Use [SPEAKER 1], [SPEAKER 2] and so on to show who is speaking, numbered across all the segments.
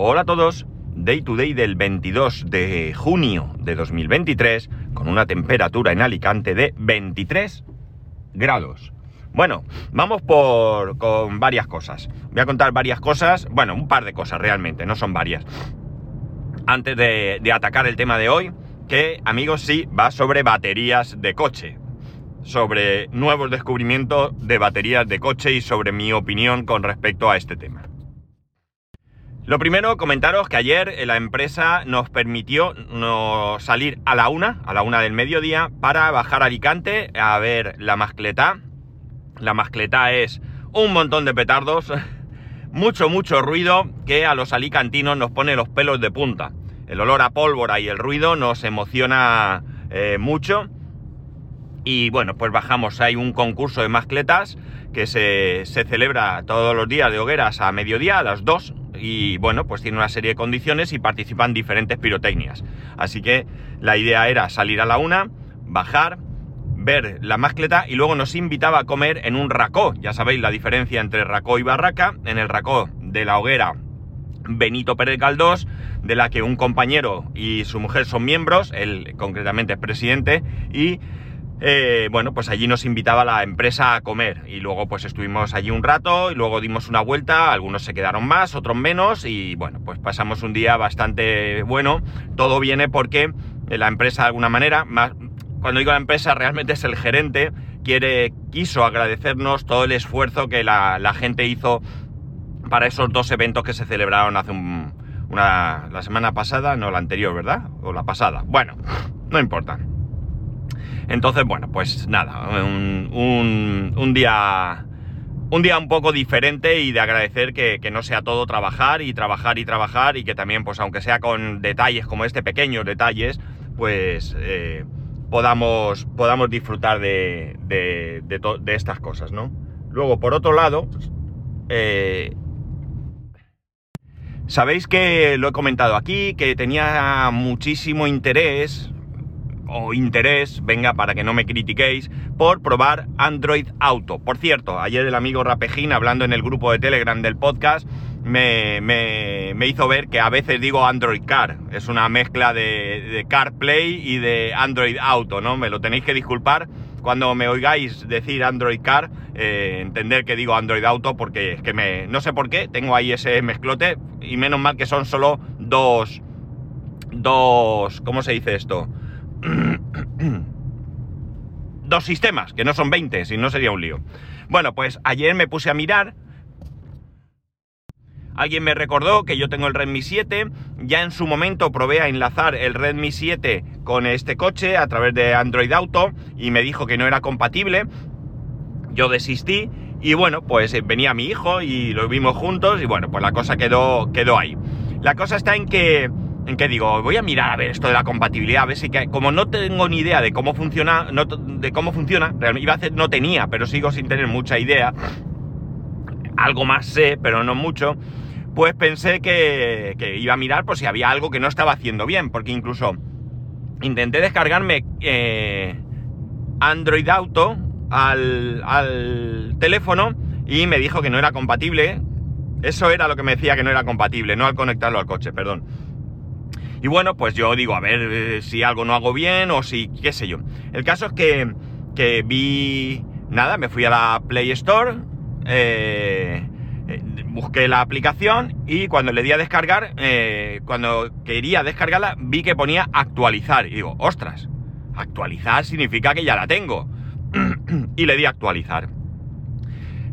[SPEAKER 1] Hola a todos, Day to Day del 22 de junio de 2023 con una temperatura en Alicante de 23 grados. Bueno, vamos por con varias cosas. Voy a contar varias cosas, bueno, un par de cosas realmente, no son varias. Antes de, de atacar el tema de hoy, que amigos sí va sobre baterías de coche, sobre nuevos descubrimientos de baterías de coche y sobre mi opinión con respecto a este tema. Lo primero, comentaros que ayer la empresa nos permitió no salir a la una, a la una del mediodía, para bajar Alicante a ver la mascleta. La mascleta es un montón de petardos, mucho, mucho ruido que a los alicantinos nos pone los pelos de punta. El olor a pólvora y el ruido nos emociona eh, mucho. Y bueno, pues bajamos. Hay un concurso de mascletas que se, se celebra todos los días de hogueras a mediodía, a las 2, y bueno, pues tiene una serie de condiciones y participan diferentes pirotecnias. Así que la idea era salir a la una, bajar, ver la mascleta y luego nos invitaba a comer en un racó. Ya sabéis la diferencia entre racó y barraca. En el racó de la hoguera Benito Pérez Galdós, de la que un compañero y su mujer son miembros, él concretamente es presidente, y eh, bueno, pues allí nos invitaba la empresa a comer y luego pues estuvimos allí un rato y luego dimos una vuelta, algunos se quedaron más, otros menos y bueno, pues pasamos un día bastante bueno. Todo viene porque la empresa de alguna manera, cuando digo la empresa realmente es el gerente, quiere, quiso agradecernos todo el esfuerzo que la, gente hizo para esos dos eventos que se celebraron hace un, una, la semana pasada, no la anterior, ¿verdad? O la pasada. Bueno, no importa. Entonces, bueno, pues nada, un, un, día. Un día un poco diferente y de agradecer que, que, no sea todo trabajar y trabajar y trabajar y que también, pues aunque sea con detalles como este, pequeños detalles, pues eh, podamos, podamos disfrutar de, de, de, de, estas cosas, ¿no? Luego, por otro lado, eh, sabéis que lo he comentado aquí, que tenía muchísimo interés, o interés, venga, para que no me critiquéis, por probar Android Auto. Por cierto, ayer el amigo Rapejín, hablando en el grupo de Telegram del podcast, me, me, me hizo ver que a veces digo Android Car. Es una mezcla de, de CarPlay y de Android Auto, ¿no? Me lo tenéis que disculpar cuando me oigáis decir Android Car, eh, entender que digo Android Auto, porque es que me. No sé por qué, tengo ahí ese mezclote, y menos mal que son solo dos. Dos. ¿Cómo se dice esto? dos sistemas, que no son 20, si no sería un lío. Bueno, pues ayer me puse a mirar. Alguien me recordó que yo tengo el Redmi 7, ya en su momento probé a enlazar el Redmi 7 con este coche a través de Android Auto y me dijo que no era compatible. Yo desistí y bueno, pues venía mi hijo y lo vimos juntos y bueno, pues la cosa quedó, quedó ahí. La cosa está en que en que digo, voy a mirar a ver esto de la compatibilidad, a ver si que, como no tengo ni idea de cómo funciona, no, de cómo funciona, iba a hacer, no tenía, pero sigo sin tener mucha idea. Algo más sé, pero no mucho. Pues pensé que, que iba a mirar por si había algo que no estaba haciendo bien, porque incluso intenté descargarme eh, Android Auto al, al teléfono y me dijo que no era compatible. Eso era lo que me decía que no era compatible, no al conectarlo al coche, perdón. Y bueno, pues yo digo, a ver eh, si algo no hago bien o si, qué sé yo. El caso es que, que vi, nada, me fui a la Play Store, eh, busqué la aplicación y cuando le di a descargar, eh, cuando quería descargarla, vi que ponía actualizar. Y digo, ostras, actualizar significa que ya la tengo. y le di a actualizar.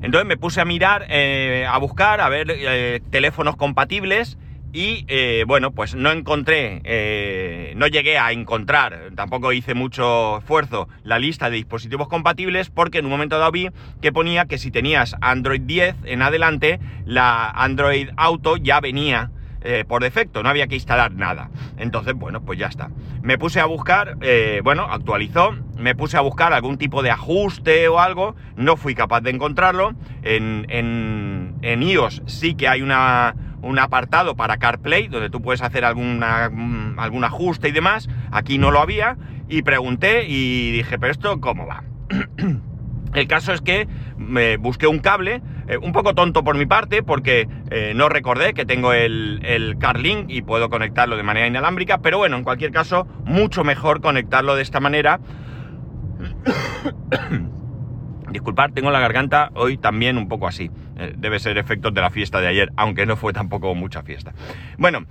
[SPEAKER 1] Entonces me puse a mirar, eh, a buscar, a ver eh, teléfonos compatibles y eh, bueno, pues no encontré, eh, no llegué a encontrar, tampoco hice mucho esfuerzo, la lista de dispositivos compatibles porque en un momento dado vi que ponía que si tenías Android 10 en adelante, la Android Auto ya venía eh, por defecto, no había que instalar nada. Entonces, bueno, pues ya está. Me puse a buscar, eh, bueno, actualizó, me puse a buscar algún tipo de ajuste o algo, no fui capaz de encontrarlo. En, en, en iOS sí que hay una un apartado para CarPlay, donde tú puedes hacer alguna, algún ajuste y demás. Aquí no lo había. Y pregunté y dije, pero esto cómo va. El caso es que me busqué un cable, Eh, un poco tonto por mi parte porque eh, no recordé que tengo el, el CarLink y puedo conectarlo de manera inalámbrica, pero bueno, en cualquier caso, mucho mejor conectarlo de esta manera. Disculpad, tengo la garganta hoy también un poco así. Eh, debe ser efectos de la fiesta de ayer, aunque no fue tampoco mucha fiesta. Bueno,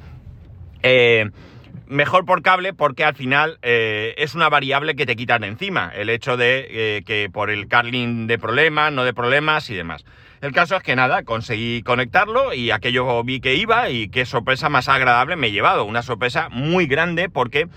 [SPEAKER 1] mejor por cable porque al final es una variable que te quitan de encima. El hecho de que por el CarLink de problemas, no de problemas y demás. El caso es que nada, conseguí conectarlo y aquello vi que iba y qué sorpresa más agradable me he llevado. Una sorpresa muy grande porque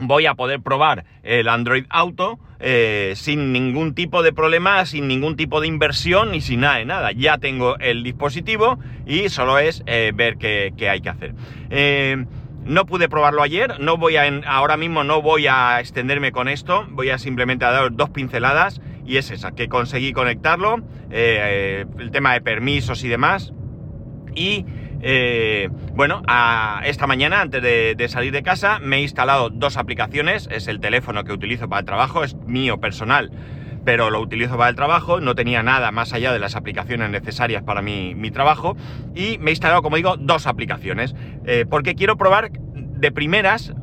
[SPEAKER 1] voy a poder probar el Android Auto eh, sin ningún tipo de problema, sin ningún tipo de inversión y sin nada de nada. Ya tengo el dispositivo y solo es eh, ver qué, hay que hacer. Eh, no pude probarlo ayer, no voy a, ahora mismo no voy a extenderme con esto, voy a simplemente a dar dos pinceladas y es esa, que conseguí conectarlo, eh, el tema de permisos y demás. Y eh, bueno, esta mañana, antes de, salir de casa, me he instalado dos aplicaciones. Es el teléfono que utilizo para el trabajo, es mío personal, pero lo utilizo para el trabajo. No tenía nada más allá de las aplicaciones necesarias para mi, trabajo. Y me he instalado, como digo, dos aplicaciones. Eh, porque quiero probar de primeras,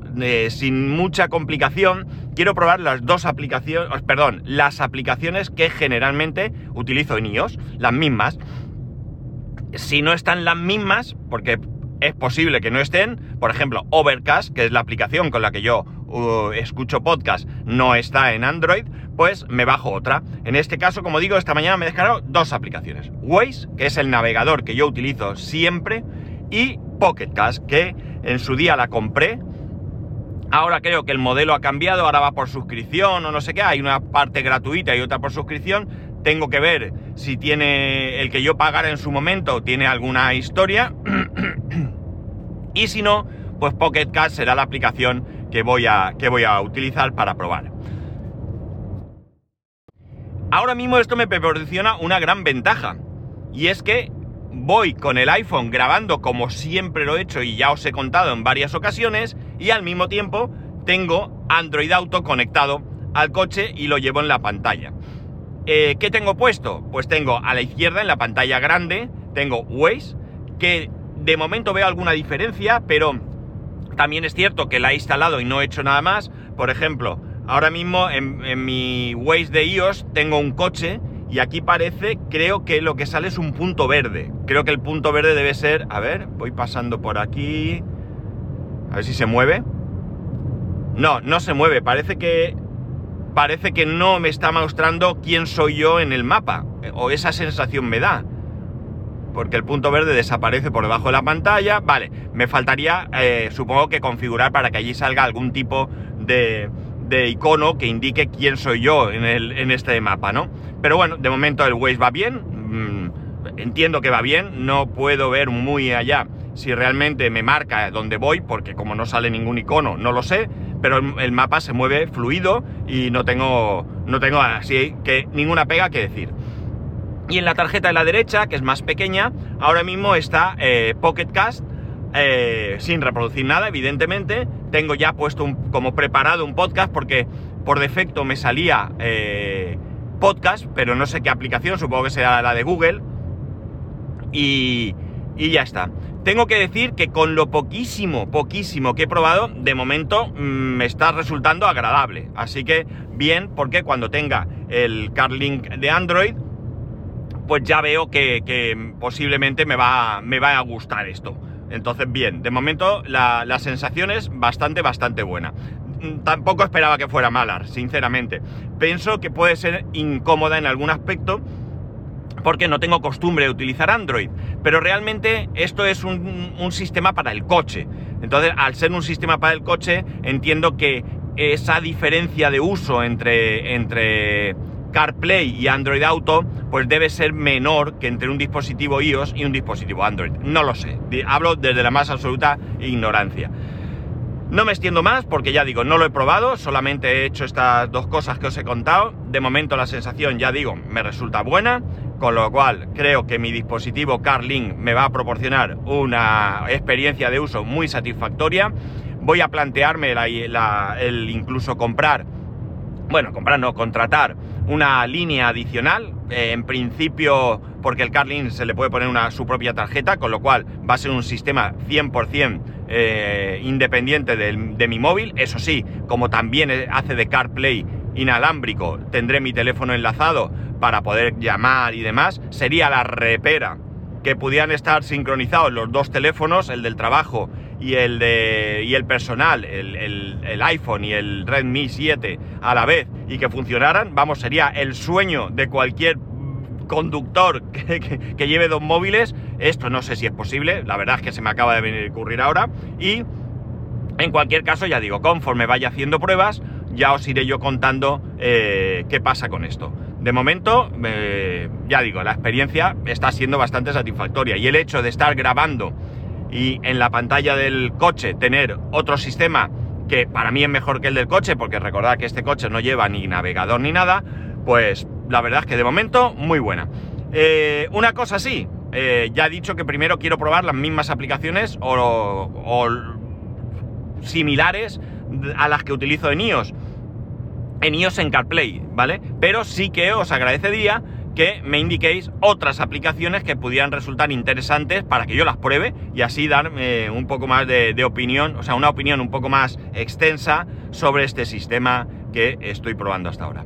[SPEAKER 1] sin mucha complicación, quiero probar las dos aplicaciones, perdón, las aplicaciones que generalmente utilizo en iOS, las mismas. Si no están las mismas, porque es posible que no estén, por ejemplo, Overcast, que es la aplicación con la que yo escucho podcast, no está en Android, pues me bajo otra. En este caso, como digo, esta mañana me he dos aplicaciones. Waze, que es el navegador que yo utilizo siempre, y Pocketcast, que en su día la compré Ahora creo que el modelo ha cambiado, ahora va por suscripción o no sé qué, hay una parte gratuita y otra por suscripción. Tengo que ver si tiene el que yo pagara en su momento, tiene alguna historia. y si no, pues Pocket Cast será la aplicación que voy, a, que voy a utilizar para probar. Ahora mismo esto me proporciona una gran ventaja. Y es que voy con el iPhone grabando como siempre lo he hecho y ya os he contado en varias ocasiones y al mismo tiempo tengo Android Auto conectado al coche y lo llevo en la pantalla. Eh, ¿Qué tengo puesto? Pues tengo a la izquierda en la pantalla grande, tengo Waze, que de momento veo alguna diferencia, pero también es cierto que la he instalado y no he hecho nada más. Por ejemplo, ahora mismo en, mi Waze de iOS tengo un coche y aquí parece, creo que lo que sale es un punto verde. Creo que el punto verde debe ser... A ver, voy pasando por aquí. A ver si se mueve. No, no se mueve. Parece que... Parece que no me está mostrando quién soy yo en el mapa. O esa sensación me da. Porque el punto verde desaparece por debajo de la pantalla. Vale, me faltaría, eh, supongo que configurar para que allí salga algún tipo de icono que indique quién soy yo en, en este mapa, ¿no? Pero bueno, de momento el Waze va bien, mm, entiendo que va bien, no puedo ver muy allá si realmente me marca dónde voy, porque como no sale ningún icono, no lo sé, pero el, mapa se mueve fluido y no tengo, no tengo así que ninguna pega que decir. Y en la tarjeta de la derecha, que es más pequeña, ahora mismo está eh, Pocket Cast, eh, sin reproducir nada, evidentemente. Tengo ya puesto como preparado un podcast porque por defecto me salía eh, podcast, pero no sé qué aplicación, supongo que será la de Google. Y, y ya está. Tengo que decir que con lo poquísimo, poquísimo que he probado, de momento mm, me está resultando agradable. Así que bien, porque cuando tenga el CarLink de Android, pues ya veo que, posiblemente me va, me va a gustar esto. Entonces, bien, de momento la, sensación es bastante, bastante buena. Mm, tampoco esperaba que fuera mala, sinceramente. Pienso que puede ser incómoda en algún aspecto porque no tengo costumbre de utilizar Android. Pero realmente esto es un, un, sistema para el coche. Entonces, al ser un sistema para el coche, entiendo que esa diferencia de uso entre, entre CarPlay y Android Auto, pues debe ser menor que entre un dispositivo iOS y un dispositivo Android. No lo sé. Hablo desde la más absoluta ignorancia. No me extiendo más porque ya digo, no lo he probado, solamente he hecho estas dos cosas que os he contado. De momento la sensación, ya digo, me resulta buena, con lo cual creo que mi dispositivo CarLink me va a proporcionar una experiencia de uso muy satisfactoria. Voy a plantearme el incluso comprar, bueno, comprar no, contratar una línea adicional eh, en principio, porque el CarLink se le puede poner una, su propia tarjeta, con lo cual va a ser un sistema 100% eh, independiente de, mi móvil. Eso sí, como también hace de CarPlay inalámbrico, tendré mi teléfono enlazado para poder llamar y demás. Sería la repera que pudieran estar sincronizados los dos teléfonos, el del trabajo y el, de, y el personal, el, iPhone y el Redmi 7 a la vez y que funcionaran, vamos, sería el sueño de cualquier conductor que, lleve dos móviles. Esto no sé si es posible, la verdad es que se me acaba de venir a ocurrir ahora. Y en cualquier caso, ya digo, conforme vaya haciendo pruebas, ya os iré yo contando eh, qué pasa con esto. De momento, eh, ya digo, la experiencia está siendo bastante satisfactoria y el hecho de estar grabando y en la pantalla del coche tener otro sistema que para mí es mejor que el del coche, porque recordad que este coche no lleva ni navegador ni nada, pues la verdad es que de momento muy buena. Eh, una cosa sí, eh, ya he dicho que primero quiero probar las mismas aplicaciones o, o, similares a las que utilizo en iOS. En iOS en CarPlay, ¿vale? Pero sí que os agradecería que me indiquéis otras aplicaciones que pudieran resultar interesantes para que yo las pruebe y así dar un poco más de, opinión, o sea, una opinión un poco más extensa sobre este sistema que estoy probando hasta ahora.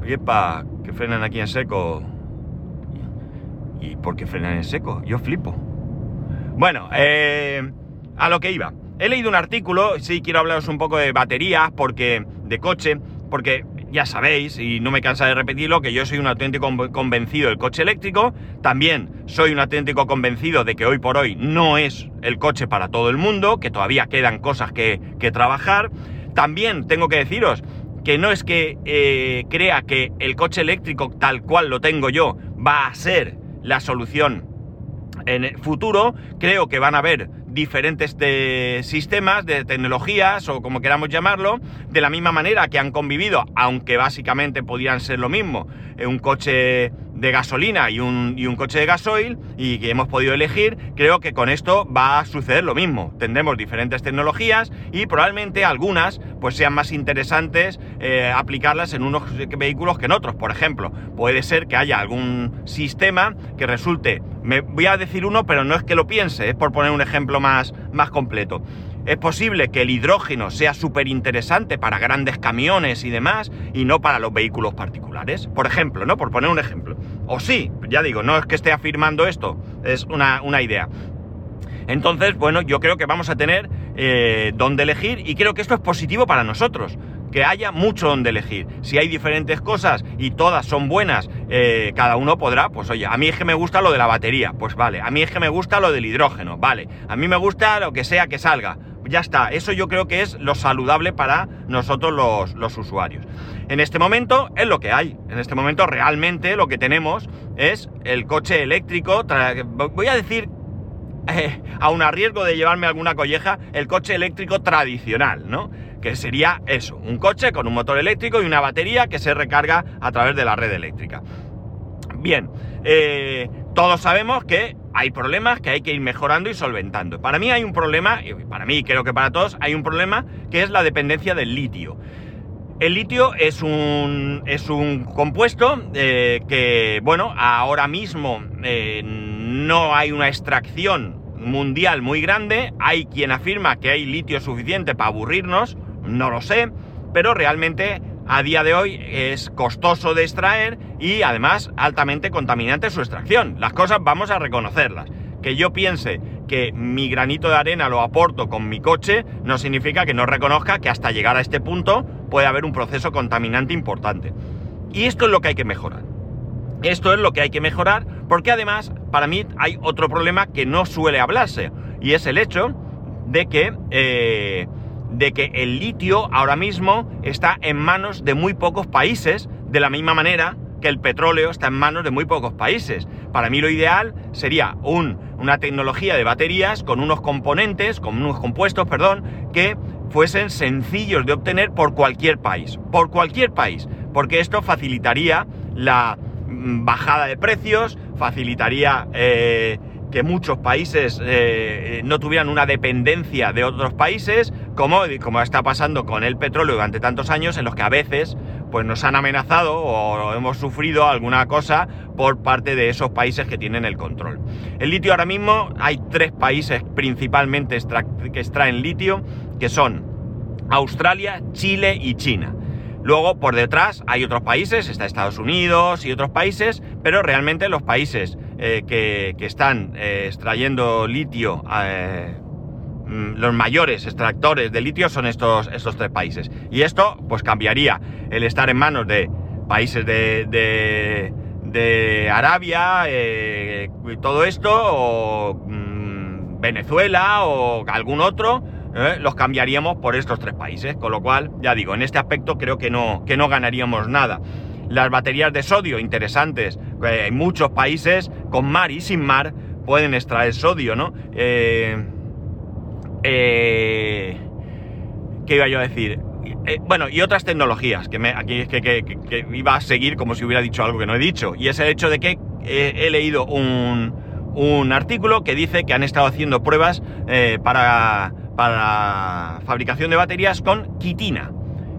[SPEAKER 1] Oye, pa, que frenan aquí en seco. ¿Y por qué frenan en seco? Yo flipo. Bueno, eh, a lo que iba. He leído un artículo, sí quiero hablaros un poco de baterías, porque de coche, porque ya sabéis, y no me cansa de repetirlo, que yo soy un auténtico convencido del coche eléctrico. También soy un auténtico convencido de que hoy por hoy no es el coche para todo el mundo, que todavía quedan cosas que, trabajar. También tengo que deciros que no es que eh, crea que el coche eléctrico tal cual lo tengo yo va a ser la solución en el futuro. Creo que van a haber diferentes de sistemas, de tecnologías o como queramos llamarlo, de la misma manera que han convivido, aunque básicamente podrían ser lo mismo, un coche de gasolina y un, y un, coche de gasoil y que hemos podido elegir, creo que con esto va a suceder lo mismo. Tendremos diferentes tecnologías y probablemente algunas pues sean más interesantes eh, aplicarlas en unos vehículos que en otros. Por ejemplo, puede ser que haya algún sistema que resulte, me voy a decir uno, pero no es que lo piense, es por poner un ejemplo más, más completo. Es posible que el hidrógeno sea súper interesante para grandes camiones y demás, y no para los vehículos particulares. Por ejemplo, ¿no? Por poner un ejemplo. O sí, ya digo, no es que esté afirmando esto, es una, idea. Entonces, bueno, yo creo que vamos a tener eh, donde elegir y creo que esto es positivo para nosotros que haya mucho donde elegir. Si hay diferentes cosas y todas son buenas, eh, cada uno podrá, pues oye, a mí es que me gusta lo de la batería, pues vale, a mí es que me gusta lo del hidrógeno, vale, a mí me gusta lo que sea que salga, ya está, eso yo creo que es lo saludable para nosotros los, los usuarios. En este momento es lo que hay, en este momento realmente lo que tenemos es el coche eléctrico, voy a decir eh, a riesgo de llevarme alguna colleja, el coche eléctrico tradicional, ¿no? Que sería eso, un coche con un motor eléctrico y una batería que se recarga a través de la red eléctrica. Bien, eh, todos sabemos que hay problemas que hay que ir mejorando y solventando. Para mí hay un problema, y para mí creo que para todos hay un problema, que es la dependencia del litio. El litio es un, es un compuesto eh, que, bueno, ahora mismo eh, no hay una extracción mundial muy grande. Hay quien afirma que hay litio suficiente para aburrirnos, no lo sé, pero realmente a día de hoy es costoso de extraer y además altamente contaminante su extracción. Las cosas vamos a reconocerlas. Que yo piense que mi granito de arena lo aporto con mi coche no significa que no reconozca que hasta llegar a este punto puede haber un proceso contaminante importante. Y esto es lo que hay que mejorar. Esto es lo que hay que mejorar porque además para mí hay otro problema que no suele hablarse y es el hecho de que, eh, de que el litio ahora mismo está en manos de muy pocos países de la misma manera que el petróleo está en manos de muy pocos países. Para mí lo ideal sería una tecnología de baterías con unos componentes, con unos compuestos, perdón, que fuesen sencillos de obtener por cualquier país. Por cualquier país. Porque esto facilitaría la mm, bajada de precios, facilitaría que muchos países eh, no tuvieran una dependencia de otros países, como, como está pasando con el petróleo durante tantos años, en los que a veces pues nos han amenazado o hemos sufrido alguna cosa por parte de esos países que tienen el control. El litio ahora mismo hay tres países principalmente que extraen litio, que son Australia, Chile y China. Luego, por detrás, hay otros países, está Estados Unidos y otros países, pero realmente los países eh, que, están eh, extrayendo litio, eh, los mayores extractores de litio son estos, estos tres países. Y esto, pues cambiaría el estar en manos de países de, de, Arabia, todo esto, o mm, Venezuela, o algún otro, ¿eh? los cambiaríamos por estos tres países. Con lo cual, ya digo, en este aspecto creo que no, que no ganaríamos nada. Las baterías de sodio, interesantes. Eh, hay muchos países con mar y sin mar pueden extraer sodio, ¿no? Eh, ¿Qué iba yo a decir? bueno, y otras tecnologías, que me, aquí es que, iba a seguir como si hubiera dicho algo que no he dicho, y es el hecho de que he leído un, un, artículo que dice que han estado haciendo pruebas para para fabricación de baterías con quitina.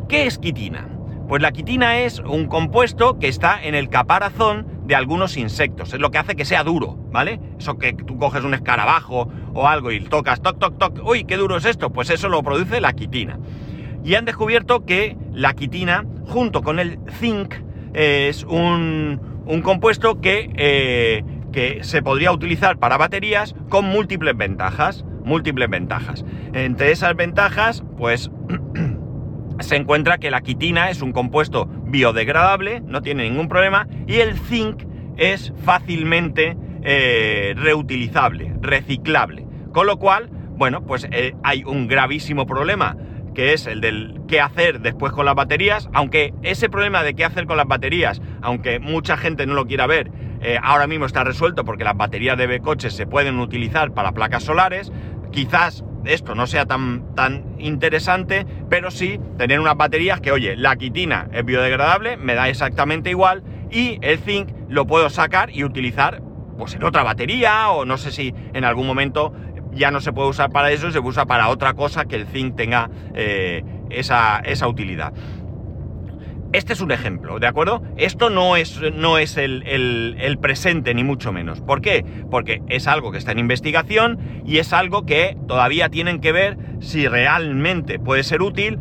[SPEAKER 1] ¿Qué es quitina? Pues la quitina es un compuesto que está en el caparazón de algunos insectos. Es lo que hace que sea duro, ¿vale? Eso que tú coges un escarabajo o algo y tocas, toc, toc, toc, uy, qué duro es esto. Pues eso lo produce la quitina. Y han descubierto que la quitina, junto con el zinc, es un, compuesto que, eh, que se podría utilizar para baterías con múltiples ventajas múltiples ventajas. Entre esas ventajas, pues se encuentra que la quitina es un compuesto biodegradable, no tiene ningún problema, y el zinc es fácilmente eh, reutilizable, reciclable. Con lo cual, bueno, pues eh, hay un gravísimo problema que es el del qué hacer después con las baterías, aunque ese problema de qué hacer con las baterías, aunque mucha gente no lo quiera ver, eh, ahora mismo está resuelto porque las baterías de coches se pueden utilizar para placas solares, quizás esto no sea tan, tan interesante, pero sí tener unas baterías que, oye, la quitina es biodegradable, me da exactamente igual, y el zinc lo puedo sacar y utilizar pues en otra batería, o no sé si en algún momento ya no se puede usar para eso, se usa para otra cosa que el zinc tenga eh, esa, esa utilidad. Este es un ejemplo, ¿de acuerdo? Esto no es, no es el, presente, ni mucho menos. ¿Por qué? Porque es algo que está en investigación y es algo que todavía tienen que ver si realmente puede ser útil,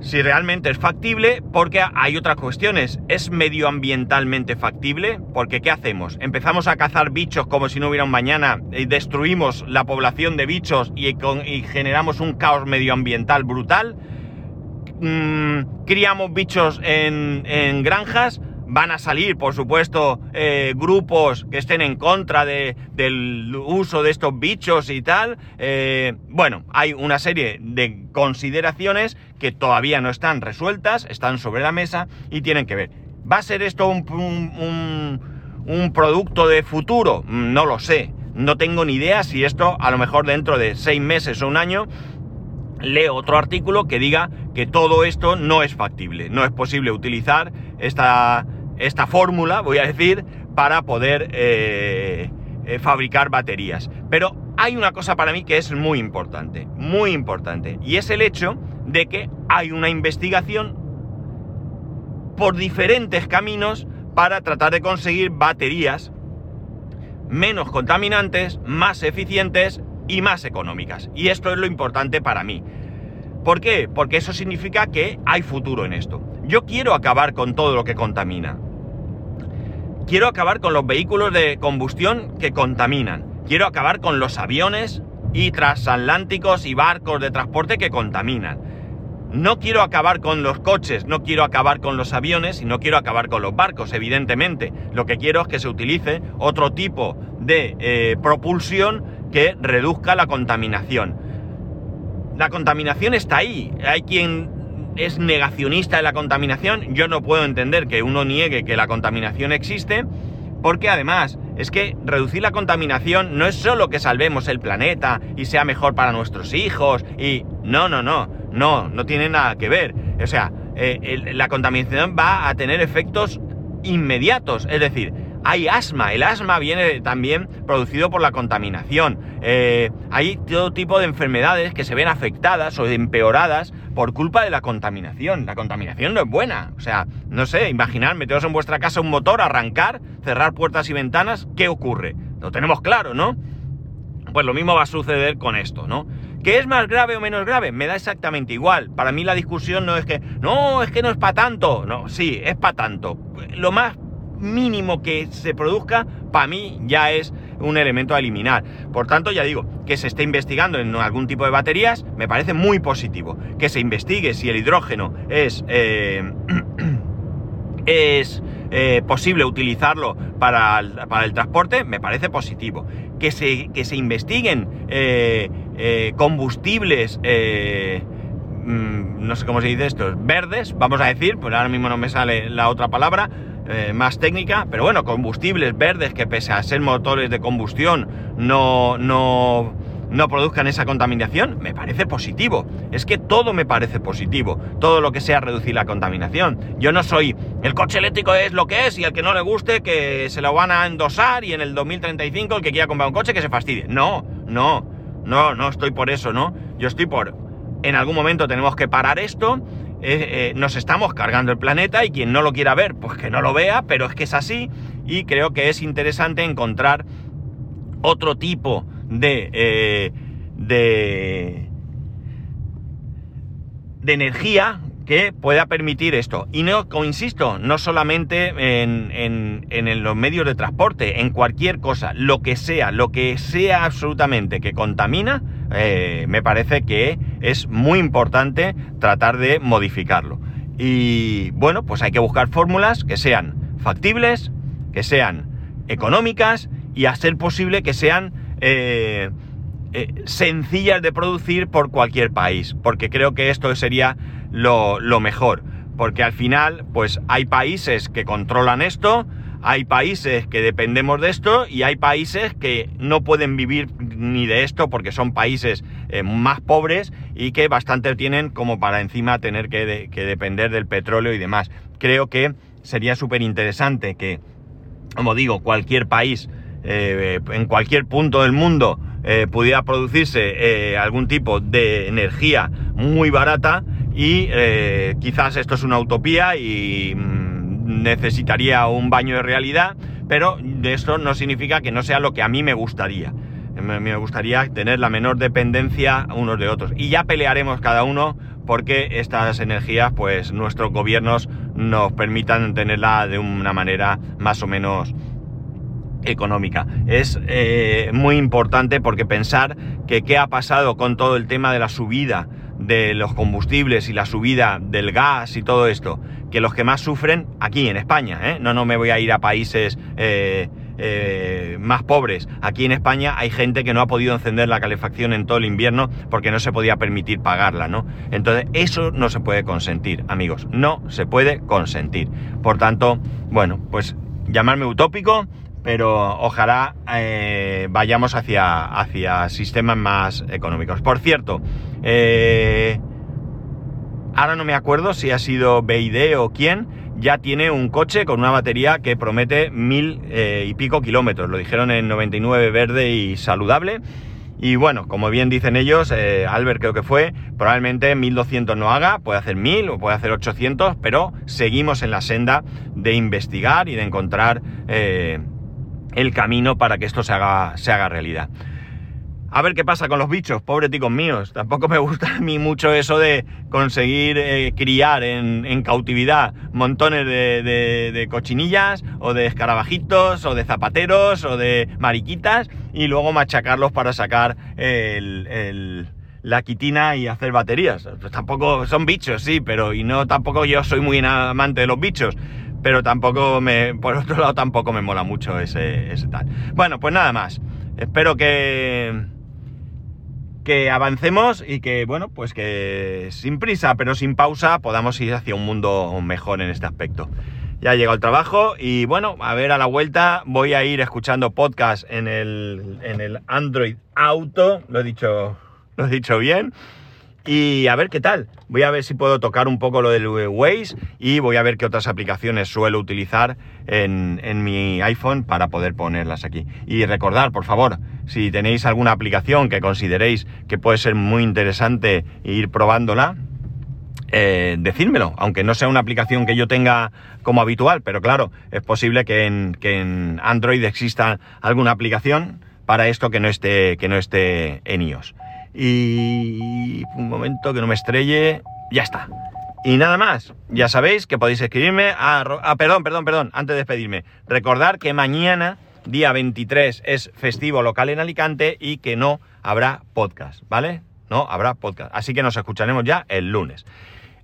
[SPEAKER 1] si realmente es factible, porque hay otras cuestiones. ¿Es medioambientalmente factible? Porque ¿qué hacemos? ¿Empezamos a cazar bichos como si no hubiera un mañana y destruimos la población de bichos y, y generamos un caos medioambiental brutal? Mm, criamos bichos en, granjas, van a salir, por supuesto, eh, grupos que estén en contra del uso de estos bichos y tal. Eh, bueno, hay una serie de consideraciones que todavía no están resueltas, están sobre la mesa y tienen que ver. ¿Va a ser esto un, un producto de futuro? No lo sé. No tengo ni idea si esto, a lo mejor dentro de seis meses o un año, leo otro artículo que diga que todo esto no es factible, no es posible utilizar esta, esta fórmula, voy a decir, para poder eh, eh, fabricar baterías. Pero hay una cosa para mí que es muy importante, muy importante, y es el hecho de que hay una investigación por diferentes caminos para tratar de conseguir baterías menos contaminantes, más eficientes y más económicas. Y esto es lo importante para mí. ¿Por qué? Porque eso significa que hay futuro en esto. Yo quiero acabar con todo lo que contamina. Quiero acabar con los vehículos de combustión que contaminan. Quiero acabar con los aviones y transatlánticos y barcos de transporte que contaminan. No quiero acabar con los coches, no quiero acabar con los aviones y no quiero acabar con los barcos, evidentemente. Lo que quiero es que se utilice otro tipo de eh, propulsión que reduzca la contaminación. La contaminación está ahí. Hay quien es negacionista de la contaminación. Yo no puedo entender que uno niegue que la contaminación existe, porque además es que reducir la contaminación no es solo que salvemos el planeta y sea mejor para nuestros hijos y no, no, no, no, no tiene nada que ver. O sea, eh, la contaminación va a tener efectos inmediatos, es decir, hay asma. El asma viene también producido por la contaminación. Eh, hay todo tipo de enfermedades que se ven afectadas o empeoradas por culpa de la contaminación. La contaminación no es buena. O sea, no sé, imaginar, meteros en vuestra casa un motor, arrancar, cerrar puertas y ventanas, ¿qué ocurre? Lo tenemos claro, ¿no? Pues lo mismo va a suceder con esto, ¿no? ¿Qué es más grave o menos grave? Me da exactamente igual. Para mí la discusión no es que, no, es que no es para tanto. No, sí, es para tanto. Lo más mínimo que se produzca, para mí ya es un elemento a eliminar. Por tanto, ya digo, que se esté investigando en algún tipo de baterías me parece muy positivo. Que se investigue si el hidrógeno es, eh, es eh, posible utilizarlo para el, transporte, me parece positivo. Que se, que se investiguen eh, combustibles mm, no sé cómo se dice esto, verdes, vamos a decir, pues ahora mismo no me sale la otra palabra, eh, más técnica, pero bueno, combustibles verdes que pese a ser motores de combustión no, no, no produzcan esa contaminación, me parece positivo. Es que todo me parece positivo, todo lo que sea reducir la contaminación. Yo no soy, el coche eléctrico es lo que es y al que no le guste que se lo van a endosar y en el 2035 el que quiera comprar un coche que se fastidie. No, no, no, no estoy por eso, ¿no? Yo estoy por, en algún momento tenemos que parar esto eh, nos estamos cargando el planeta y quien no lo quiera ver, pues que no lo vea, pero es que es así y creo que es interesante encontrar otro tipo de, eh, de, de energía que pueda permitir esto. Y no, insisto, no solamente en, en, los medios de transporte, en cualquier cosa, lo que sea, lo que sea absolutamente que contamina, eh, me parece que es muy importante tratar de modificarlo. Y bueno, pues hay que buscar fórmulas que sean factibles, que sean económicas y a ser posible que sean eh, eh, sencillas de producir por cualquier país, porque creo que esto sería lo, mejor. Porque al final, pues hay países que controlan esto, hay países que dependemos de esto y hay países que no pueden vivir ni de esto porque son países eh, más pobres y que bastante tienen como para encima tener que, depender del petróleo y demás. Creo que sería súper interesante que, como digo, cualquier país eh, en cualquier punto del mundo eh, pudiera producirse algún tipo de energía muy barata y eh, quizás esto es una utopía y mm, necesitaría un baño de realidad, pero esto no significa que no sea lo que a mí me gustaría. Me gustaría tener la menor dependencia unos de otros. Y ya pelearemos cada uno porque estas energías, pues nuestros gobiernos nos permitan tenerla de una manera más o menos económica. Es eh, muy importante porque pensar que qué ha pasado con todo el tema de la subida de los combustibles y la subida del gas y todo esto, que los que más sufren aquí en España, ¿eh? no, no me voy a ir a países eh, eh, más pobres. Aquí en España hay gente que no ha podido encender la calefacción en todo el invierno porque no se podía permitir pagarla, ¿no? Entonces, eso no se puede consentir, amigos, no se puede consentir. Por tanto, bueno, pues llamarme utópico, pero ojalá eh, vayamos hacia, hacia sistemas más económicos. Por cierto, eh, ahora no me acuerdo si ha sido BID o quién, ya tiene un coche con una batería que promete mil eh, y pico kilómetros. Lo dijeron en 99 verde y saludable. Y bueno, como bien dicen ellos, Albert creo que fue, probablemente 1200 no haga, puede hacer 1000 o puede hacer 800, pero seguimos en la senda de investigar y de encontrar el camino para que esto se haga, se haga realidad. A ver qué pasa con los bichos, pobres ticos míos. Tampoco me gusta a mí mucho eso de conseguir eh, criar en, cautividad montones de, cochinillas, o de escarabajitos, o de zapateros, o de mariquitas, y luego machacarlos para sacar la quitina y hacer baterías. Pues tampoco son bichos, sí, pero y no tampoco yo soy muy amante de los bichos pero tampoco me, por otro lado, tampoco me mola mucho ese tal. Bueno, pues nada más. Espero que, que avancemos y que, bueno, pues que sin prisa, pero sin pausa, podamos ir hacia un mundo mejor en este aspecto. Ya llegado el trabajo y bueno, a ver a la vuelta voy a ir escuchando podcast en el, en el Android Auto, lo he dicho, lo he dicho bien. Y a ver qué tal. Voy a ver si puedo tocar un poco lo del Waze y voy a ver qué otras aplicaciones suelo utilizar en, en, mi iPhone para poder ponerlas aquí. Y recordar, por favor, si tenéis alguna aplicación que consideréis que puede ser muy interesante ir probándola, eh, aunque no sea una aplicación que yo tenga como habitual, pero claro, es posible que en, que en Android exista alguna aplicación para esto que no esté, que no esté en iOS. Y un momento que no me estrelle. Ya está. Y nada más. Ya sabéis que podéis escribirme a... Ah, perdón, perdón, perdón. Antes de despedirme. Recordar que mañana, día 23, es festivo local en Alicante y que no habrá podcast, ¿vale? No habrá podcast. Así que nos escucharemos ya el lunes.